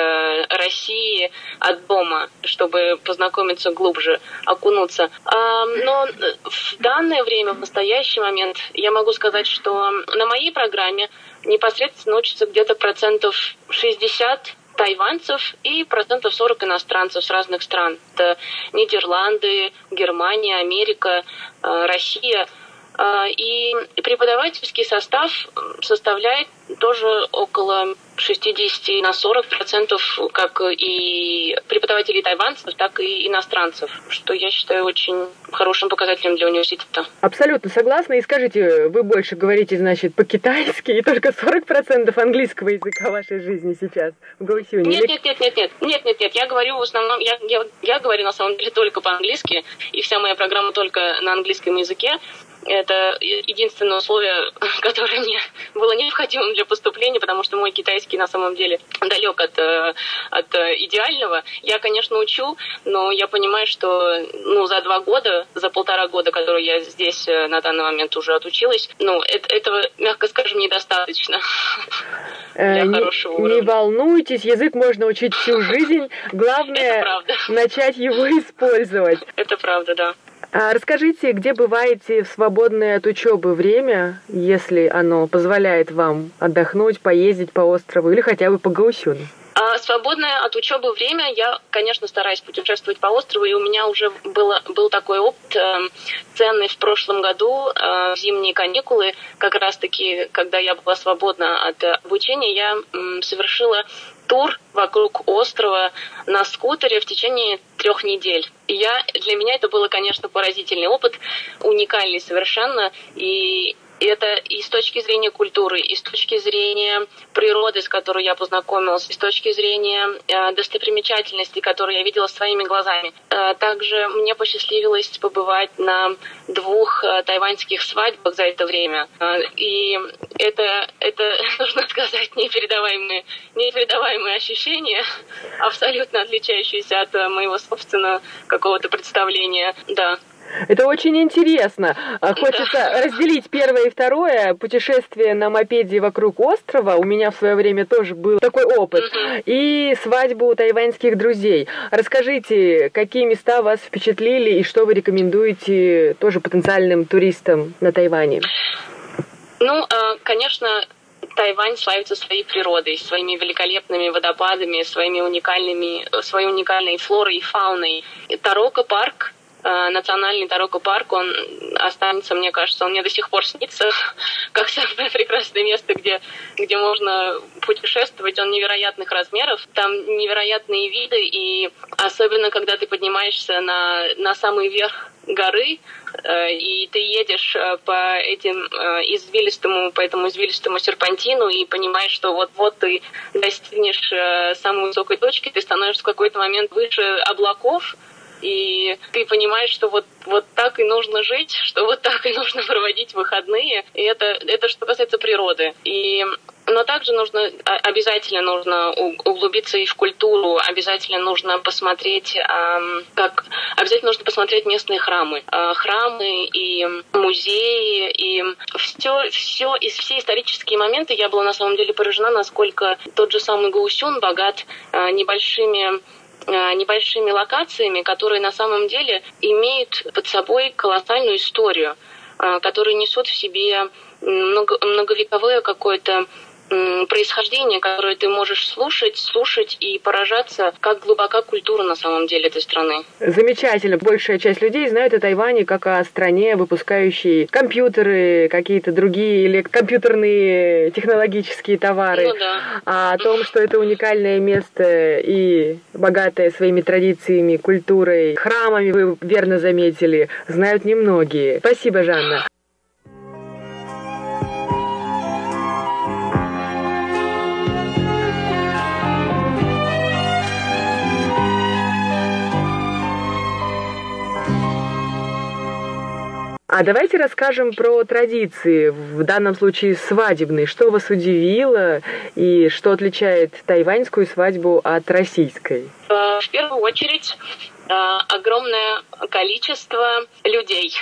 России, от дома, чтобы познакомиться глубже, окунуться. Но в данное время, в настоящий момент, я могу сказать, что на моей программе непосредственно учатся где-то процентов 60 тайваньцев и процентов 40 иностранцев с разных стран. Это Нидерланды, Германия, Америка, э, Россия. Э, и преподавательский состав составляет тоже около 60 на 40 процентов как и преподавателей тайванцев, так и иностранцев, что я считаю очень хорошим показателем для университета. Абсолютно согласна. И скажите, вы больше говорите, значит, по-китайски и только 40 процентов английского языка в вашей жизни сейчас в Гаусюне? Нет, нет, нет, нет, нет, нет, нет, нет. Я говорю в основном, я, я, я говорю на самом деле только по-английски, и вся моя программа только на английском языке. Это единственное условие, которое мне было необходимым для поступления, потому что мой китайский на самом деле далек от, э, от идеального. Я, конечно, учу, но я понимаю, что ну, за два года, за полтора года, которые я здесь э, на данный момент уже отучилась, ну, это, этого, мягко скажем, недостаточно для э, хорошего уровня. Не волнуйтесь, язык можно учить всю жизнь. Главное начать его использовать. Это правда, да. А расскажите, где бываете в свободное от учебы время, если оно позволяет вам отдохнуть, поездить по острову или хотя бы по Гаусюну? А свободное от учебы время я, конечно, стараюсь путешествовать по острову, и у меня уже было, был такой опыт э, ценный в прошлом году, э, зимние каникулы, как раз-таки, когда я была свободна от обучения, я э, совершила тур вокруг острова на скутере в течение трех недель. Я, для меня это было, конечно, поразительный опыт, уникальный совершенно. И это и с точки зрения культуры, и с точки зрения природы, с которой я познакомилась, и с точки зрения э, достопримечательностей, которые я видела своими глазами. Э, также мне посчастливилось побывать на двух э, тайваньских свадьбах за это время. Э, и это, это, нужно сказать, непередаваемые, непередаваемые ощущения, абсолютно отличающиеся от э, моего собственного какого-то представления. Да. Это очень интересно. А, хочется разделить первое и второе. Путешествие на мопеде вокруг острова. У меня в свое время тоже был такой опыт. И свадьбу тайваньских друзей. Расскажите, какие места вас впечатлили и что вы рекомендуете тоже потенциальным туристам на Тайване? Ну, а, конечно, Тайвань славится своей природой, своими великолепными водопадами, своими уникальными, своей уникальной флорой и фауной. Тарока парк национальный Тароко парк, он останется, мне кажется, он мне до сих пор снится, как самое прекрасное место, где, где можно путешествовать. Он невероятных размеров, там невероятные виды, и особенно, когда ты поднимаешься на, на самый верх горы, э, и ты едешь э, по этим извилистому, по этому извилистому серпантину и понимаешь, что вот-вот ты достигнешь самой высокой точки, ты становишься в какой-то момент выше облаков, и ты понимаешь, что вот, вот так и нужно жить, что вот так и нужно проводить выходные. И это, это что касается природы. И но также нужно, обязательно нужно углубиться и в культуру, обязательно нужно посмотреть, как, обязательно нужно посмотреть местные храмы. А, храмы и музеи, и все, все, из все исторические моменты я была на самом деле поражена, насколько тот же самый Гаусюн богат а, небольшими небольшими локациями, которые на самом деле имеют под собой колоссальную историю, э, которые несут в себе много, многовековое какое-то происхождение, которое ты можешь слушать, слушать и поражаться, как глубока культура на самом деле этой страны. Замечательно. Большая часть людей знает о Тайване как о стране, выпускающей компьютеры, какие-то другие или компьютерные технологические товары. Ну, да. А о том, что это уникальное место и богатое своими традициями, культурой, храмами, вы верно заметили, знают немногие. Спасибо, Жанна. А давайте расскажем про традиции, в данном случае свадебные. Что вас удивило и что отличает тайваньскую свадьбу от российской? Э, в первую очередь э, огромное количество людей,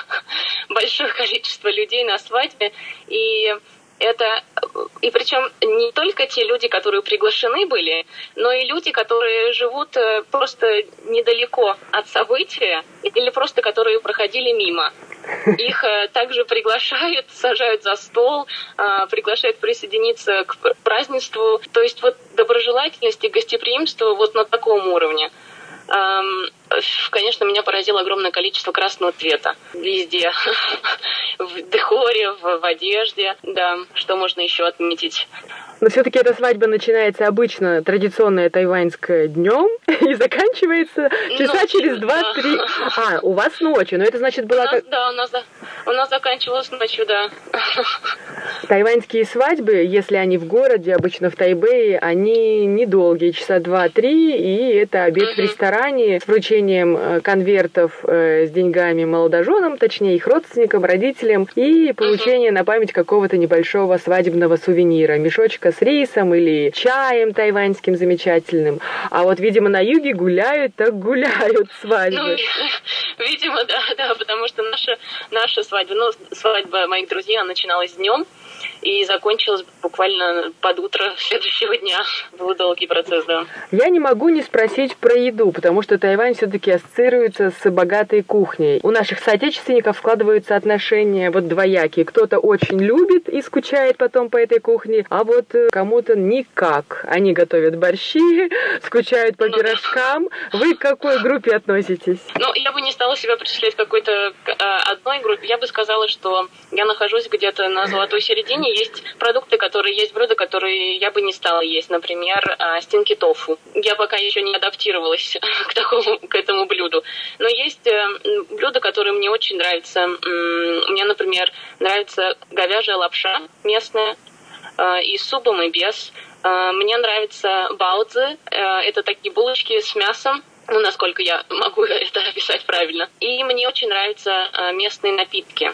большое количество людей на свадьбе, и это и причем не только те люди, которые приглашены были, но и люди, которые живут э, просто недалеко от события или просто которые проходили мимо. Их э, также приглашают, сажают за стол, э, приглашают присоединиться к празднеству. То есть вот доброжелательность и гостеприимство вот на таком уровне. Конечно, меня поразило огромное количество красного цвета везде. В декоре, в одежде. Да, что можно еще отметить? Но все-таки эта свадьба начинается обычно традиционная тайваньская днем и заканчивается часа ночью, через два-три. Да. А, у вас ночью, но это значит была... У нас, да, у нас, у нас заканчивалась ночью, да. Тайваньские свадьбы, если они в городе, обычно в Тайбэе, они недолгие, часа два-три, и это обед угу. в ресторане с вручением э, конвертов э, с деньгами молодоженам, точнее их родственникам, родителям, и получение угу. на память какого-то небольшого свадебного сувенира, мешочка с рисом или чаем тайваньским замечательным. А вот, видимо, на юге гуляют, так гуляют свадьбы. Ну, видимо, да, да, потому что наша, наша свадьба, ну, свадьба моих друзей, она начиналась днем, и закончилась буквально под утро следующего дня. Был долгий процесс, да. Я не могу не спросить про еду, потому что Тайвань все-таки ассоциируется с богатой кухней. У наших соотечественников складываются отношения вот двоякие. Кто-то очень любит и скучает потом по этой кухне, а вот э, кому-то никак. Они готовят борщи, скучают по ну, пирожкам. Вы к какой группе относитесь? Ну, я бы не стала себя причислять какой-то э, одной группе. Я бы сказала, что я нахожусь где-то на золотой середине есть продукты, которые есть блюда, которые я бы не стала есть. Например, а, стенки тофу. Я пока еще не адаптировалась к такому, к этому блюду. Но есть э, блюда, которые мне очень нравятся. Мне, например, нравится говяжья лапша местная э, и с супом, и без. Мне нравится баудзы. Это такие булочки с мясом, ну, насколько я могу это описать правильно. И мне очень нравятся местные напитки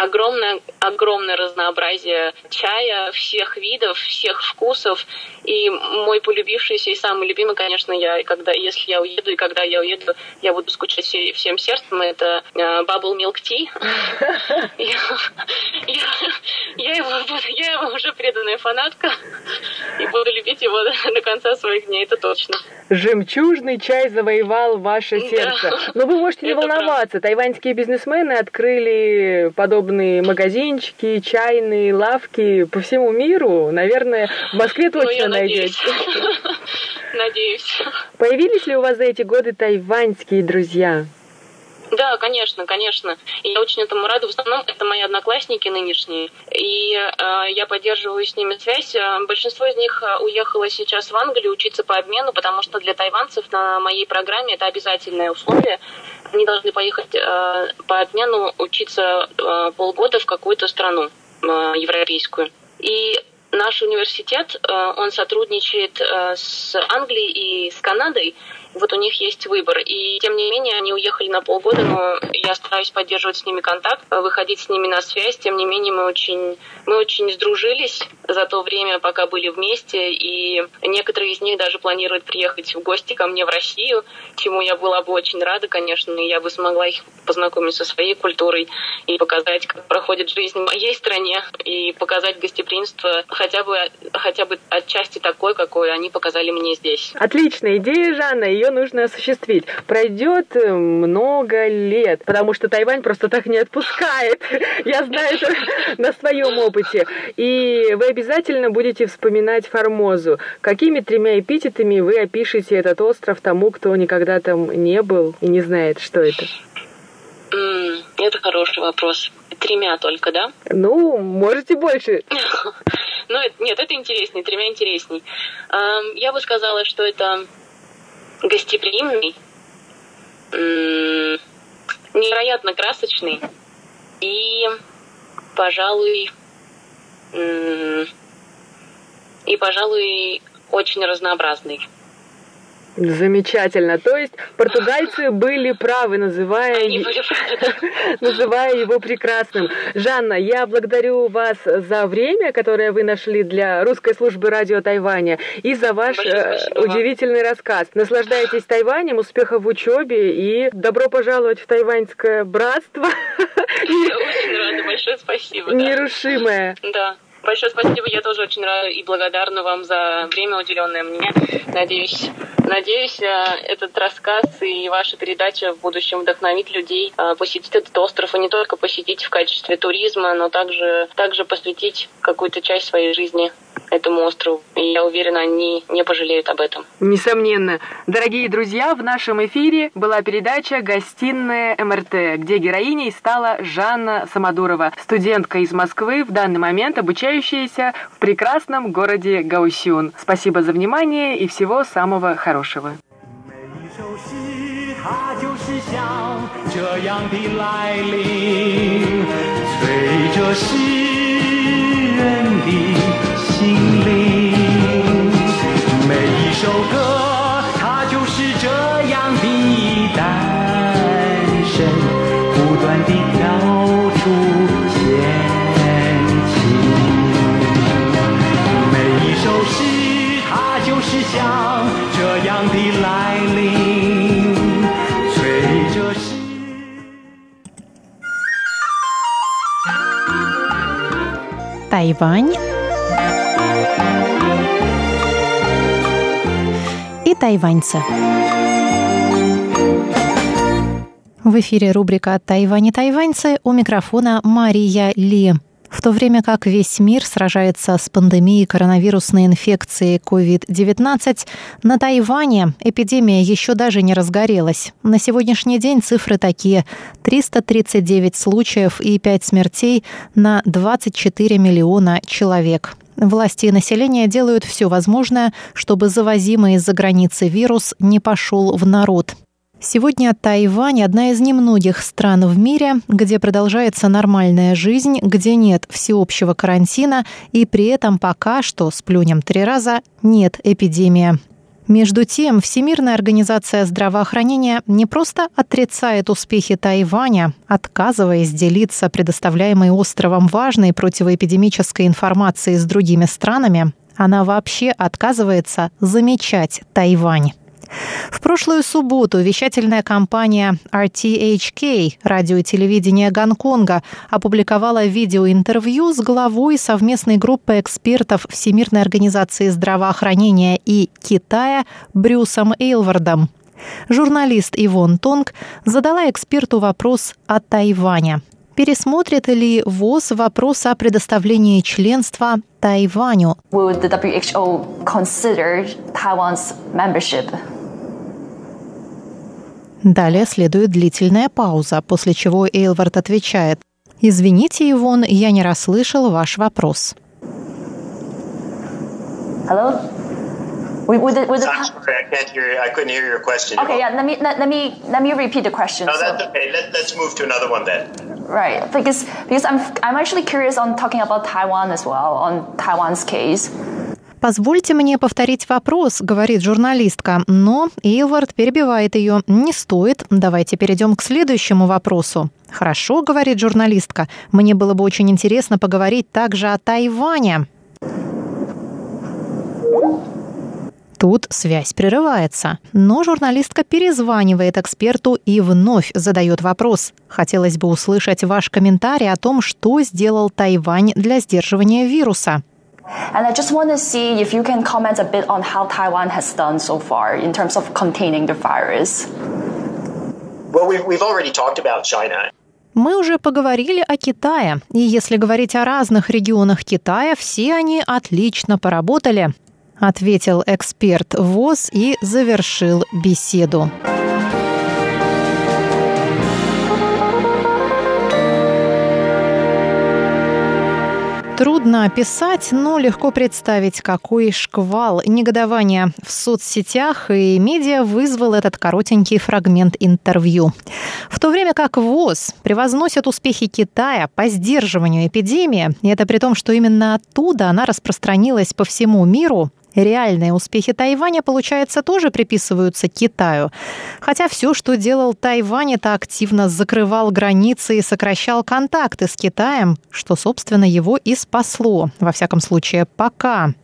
огромное, огромное разнообразие чая всех видов, всех вкусов. И мой полюбившийся и самый любимый, конечно, я, когда, если я уеду и когда я уеду, я буду скучать все, всем сердцем, это э, Bubble Milk Tea. Я его я его уже преданная фанатка и буду любить его до конца своих дней, это точно. Жемчужный чай завоевал ваше сердце. Но вы можете не волноваться, тайваньские бизнесмены открыли подобные подобные магазинчики, чайные лавки по всему миру. Наверное, в Москве ну, точно ну, найдете. Надеюсь. Появились ли у вас за эти годы тайваньские друзья? Да, конечно, конечно. Я очень этому рада. В основном это мои одноклассники нынешние. И э, я поддерживаю с ними связь. Э, большинство из них э, уехало сейчас в Англию учиться по обмену, потому что для тайванцев на моей программе это обязательное условие. Они должны поехать э, по обмену учиться э, полгода в какую-то страну э, европейскую. И наш университет, э, он сотрудничает с Англией и с Канадой, вот у них есть выбор. И тем не менее они уехали на полгода, но я стараюсь поддерживать с ними контакт, выходить с ними на связь. Тем не менее мы очень, мы очень сдружились за то время, пока были вместе. И некоторые из них даже планируют приехать в гости ко мне в Россию, чему я была бы очень рада, конечно. И я бы смогла их познакомить со своей культурой и показать, как проходит жизнь в моей стране, и показать гостеприимство хотя бы, хотя бы отчасти такой, какой они показали мне здесь. Отличная идея, Жанна ее нужно осуществить. Пройдет э, много лет, потому что Тайвань просто так не отпускает. Я знаю это на своем опыте. И вы обязательно будете вспоминать Формозу. Какими тремя эпитетами вы опишете этот остров тому, кто никогда там не был и не знает, что это? Это хороший вопрос. Тремя только, да? Ну, можете больше. Ну, нет, это интереснее, тремя интересней. Я бы сказала, что это гостеприимный, невероятно красочный и, пожалуй, и, пожалуй, очень разнообразный. Замечательно. То есть португальцы были правы, называя, называя его прекрасным. Жанна, я благодарю вас за время, которое вы нашли для русской службы радио Тайваня и за ваш э, удивительный рассказ. Наслаждайтесь Тайванем, успехов в учебе и добро пожаловать в тайваньское братство. Я очень рада, большое спасибо. Нерушимое. Да. Большое спасибо, я тоже очень рада и благодарна вам за время, уделенное мне. Надеюсь, надеюсь, э, этот рассказ и ваша передача в будущем вдохновит людей э, посетить этот остров и не только посетить в качестве туризма, но также, также посвятить какую-то часть своей жизни этому острову. И я уверена, они не пожалеют об этом. Несомненно. Дорогие друзья, в нашем эфире была передача «Гостиная МРТ», где героиней стала Жанна Самодурова, студентка из Москвы, в данный момент обучающаяся в прекрасном городе Гаусюн. Спасибо за внимание и всего самого хорошего. 它就是像这样的来临，随着诗人 Тайвань и тайваньцы. В эфире рубрика «Тайвань и тайваньцы» у микрофона Мария Ли. В то время как весь мир сражается с пандемией коронавирусной инфекции COVID-19, на Тайване эпидемия еще даже не разгорелась. На сегодняшний день цифры такие. 339 случаев и 5 смертей на 24 миллиона человек. Власти и население делают все возможное, чтобы завозимый из-за границы вирус не пошел в народ. Сегодня Тайвань – одна из немногих стран в мире, где продолжается нормальная жизнь, где нет всеобщего карантина и при этом пока что, сплюнем три раза, нет эпидемии. Между тем, Всемирная организация здравоохранения не просто отрицает успехи Тайваня, отказываясь делиться предоставляемой островом важной противоэпидемической информацией с другими странами, она вообще отказывается замечать Тайвань. В прошлую субботу вещательная компания RTHK, радио и телевидение Гонконга, опубликовала видеоинтервью с главой совместной группы экспертов Всемирной организации здравоохранения и Китая Брюсом Эйлвардом. Журналист Ивон Тонг задала эксперту вопрос о Тайване. Пересмотрит ли ВОЗ вопрос о предоставлении членства Тайваню? Will the WHO consider Taiwan's membership Далее следует длительная пауза, после чего Эйлвард отвечает «Извините, Ивон, я не расслышал ваш вопрос». Hello? We, we, we, I'm sorry, I can't hear. I couldn't hear your question. Okay, yeah. Let me let, let me let me repeat the question. No, that's okay. Let, let's move to another one then. Right, because because I'm I'm actually curious on talking about Taiwan as well on Taiwan's case. «Позвольте мне повторить вопрос», — говорит журналистка, но Эйлвард перебивает ее. «Не стоит, давайте перейдем к следующему вопросу». «Хорошо», — говорит журналистка, — «мне было бы очень интересно поговорить также о Тайване». Тут связь прерывается, но журналистка перезванивает эксперту и вновь задает вопрос. Хотелось бы услышать ваш комментарий о том, что сделал Тайвань для сдерживания вируса. And I just want to see if you can comment a bit on how Taiwan has done so far in terms of containing the virus. Well, we've, we've already talked about China. Мы уже поговорили о Китае, и если говорить о разных регионах Китая, все они отлично поработали, ответил эксперт ВОЗ и завершил беседу. Трудно описать, но легко представить, какой шквал негодования в соцсетях и медиа вызвал этот коротенький фрагмент интервью. В то время как ВОЗ превозносит успехи Китая по сдерживанию эпидемии, и это при том, что именно оттуда она распространилась по всему миру, Реальные успехи Тайваня, получается, тоже приписываются Китаю. Хотя все, что делал Тайвань, это активно закрывал границы и сокращал контакты с Китаем, что, собственно, его и спасло. Во всяком случае, пока.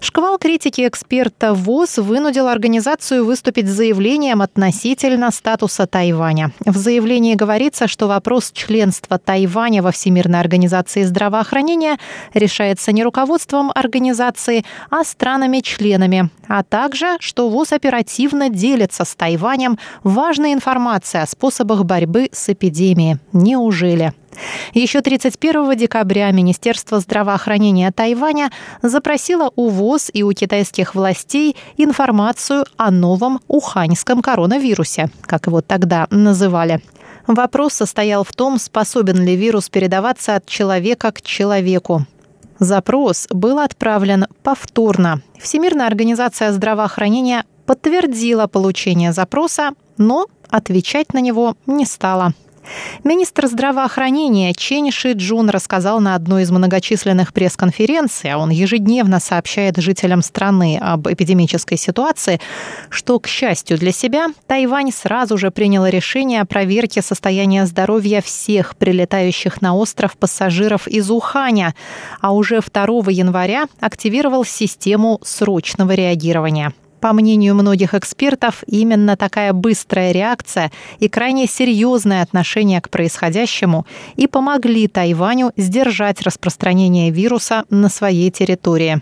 Шквал критики эксперта ВОЗ вынудил организацию выступить с заявлением относительно статуса Тайваня. В заявлении говорится, что вопрос членства Тайваня во Всемирной организации здравоохранения решается не руководством организации, а странами-членами, а также, что ВОЗ оперативно делится с Тайванем важной информацией о способах борьбы с эпидемией. Неужели? Еще 31 декабря Министерство здравоохранения Тайваня запросило у ВОЗ и у китайских властей информацию о новом уханьском коронавирусе, как его тогда называли. Вопрос состоял в том, способен ли вирус передаваться от человека к человеку. Запрос был отправлен повторно. Всемирная организация здравоохранения подтвердила получение запроса, но отвечать на него не стала. Министр здравоохранения Чен Ши Джун рассказал на одной из многочисленных пресс-конференций, а он ежедневно сообщает жителям страны об эпидемической ситуации, что, к счастью для себя, Тайвань сразу же принял решение о проверке состояния здоровья всех прилетающих на остров пассажиров из Уханя, а уже 2 января активировал систему срочного реагирования. По мнению многих экспертов, именно такая быстрая реакция и крайне серьезное отношение к происходящему и помогли Тайваню сдержать распространение вируса на своей территории.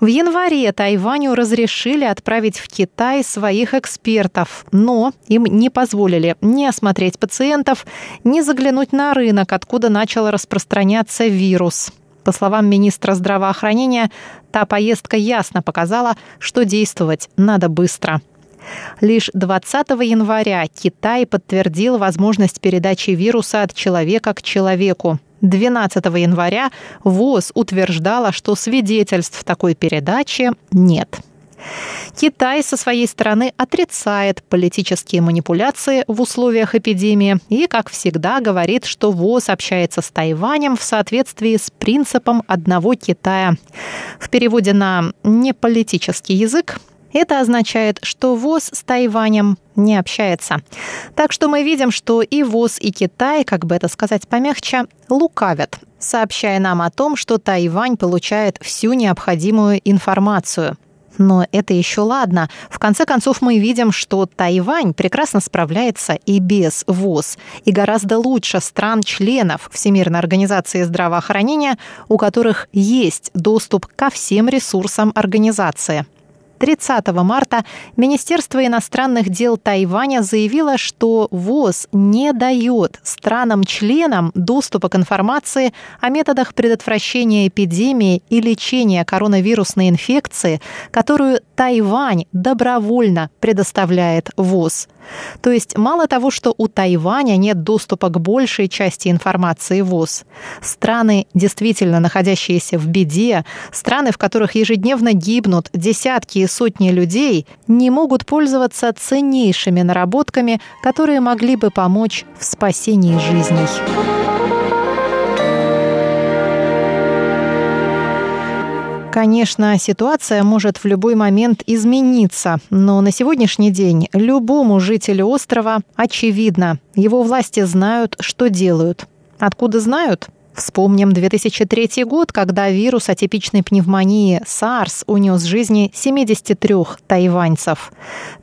В январе Тайваню разрешили отправить в Китай своих экспертов, но им не позволили ни осмотреть пациентов, ни заглянуть на рынок, откуда начал распространяться вирус. По словам министра здравоохранения, та поездка ясно показала, что действовать надо быстро. Лишь 20 января Китай подтвердил возможность передачи вируса от человека к человеку. 12 января ВОЗ утверждала, что свидетельств такой передачи нет. Китай со своей стороны отрицает политические манипуляции в условиях эпидемии и, как всегда, говорит, что ВОЗ общается с Тайванем в соответствии с принципом одного Китая. В переводе на неполитический язык это означает, что ВОЗ с Тайванем не общается. Так что мы видим, что и ВОЗ, и Китай, как бы это сказать помягче, лукавят, сообщая нам о том, что Тайвань получает всю необходимую информацию – но это еще ладно. В конце концов, мы видим, что Тайвань прекрасно справляется и без ВОЗ, и гораздо лучше стран-членов Всемирной организации здравоохранения, у которых есть доступ ко всем ресурсам организации. 30 марта Министерство иностранных дел Тайваня заявило, что ВОЗ не дает странам-членам доступа к информации о методах предотвращения эпидемии и лечения коронавирусной инфекции, которую Тайвань добровольно предоставляет ВОЗ. То есть мало того, что у Тайваня нет доступа к большей части информации ВОЗ, страны, действительно находящиеся в беде, страны, в которых ежедневно гибнут десятки и сотни людей, не могут пользоваться ценнейшими наработками, которые могли бы помочь в спасении жизней. Конечно, ситуация может в любой момент измениться, но на сегодняшний день любому жителю острова очевидно, его власти знают, что делают. Откуда знают? Вспомним 2003 год, когда вирус атипичной пневмонии SARS унес жизни 73 тайваньцев.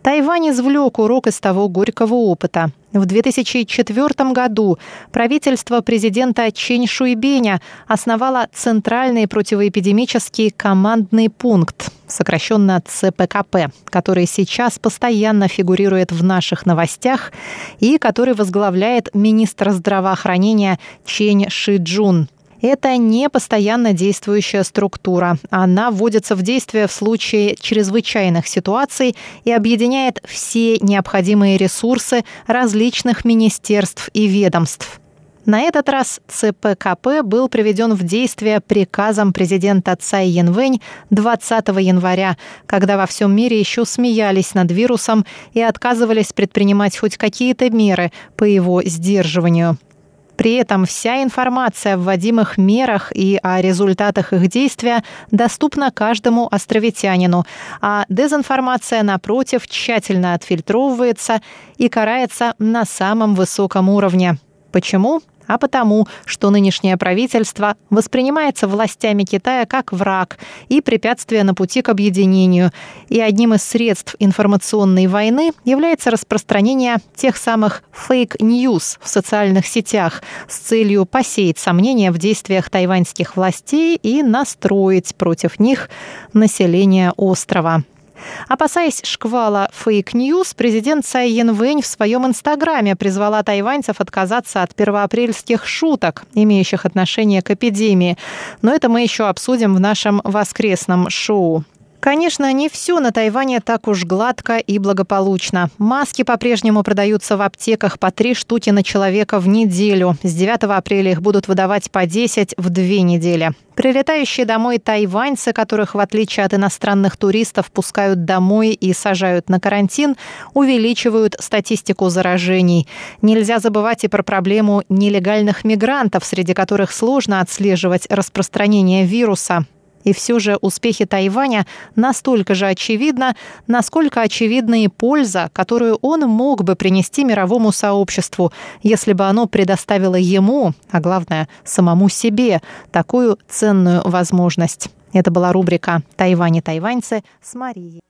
Тайвань извлек урок из того горького опыта. В 2004 году правительство президента Чень Шуйбеня основало Центральный противоэпидемический командный пункт, сокращенно ЦПКП, который сейчас постоянно фигурирует в наших новостях и который возглавляет министр здравоохранения Чень Шиджун. Это не постоянно действующая структура. Она вводится в действие в случае чрезвычайных ситуаций и объединяет все необходимые ресурсы различных министерств и ведомств. На этот раз ЦПКП был приведен в действие приказом президента Цай Янвэнь 20 января, когда во всем мире еще смеялись над вирусом и отказывались предпринимать хоть какие-то меры по его сдерживанию. При этом вся информация о вводимых мерах и о результатах их действия доступна каждому островитянину, а дезинформация, напротив, тщательно отфильтровывается и карается на самом высоком уровне. Почему? А потому, что нынешнее правительство воспринимается властями Китая как враг и препятствие на пути к объединению. И одним из средств информационной войны является распространение тех самых fake news в социальных сетях с целью посеять сомнения в действиях тайваньских властей и настроить против них население острова. Опасаясь шквала fake news, президент Цай Инвэнь в своем инстаграме призвала тайваньцев отказаться от первоапрельских шуток, имеющих отношение к эпидемии. Но это мы еще обсудим в нашем воскресном шоу. Конечно, не все на Тайване так уж гладко и благополучно. Маски по-прежнему продаются в аптеках по три штуки на человека в неделю. С 9 апреля их будут выдавать по 10 в две недели. Прилетающие домой тайваньцы, которых, в отличие от иностранных туристов, пускают домой и сажают на карантин, увеличивают статистику заражений. Нельзя забывать и про проблему нелегальных мигрантов, среди которых сложно отслеживать распространение вируса. И все же успехи Тайваня настолько же очевидны, насколько очевидна и польза, которую он мог бы принести мировому сообществу, если бы оно предоставило ему, а главное, самому себе, такую ценную возможность. Это была рубрика «Тайвань и тайваньцы» с Марией.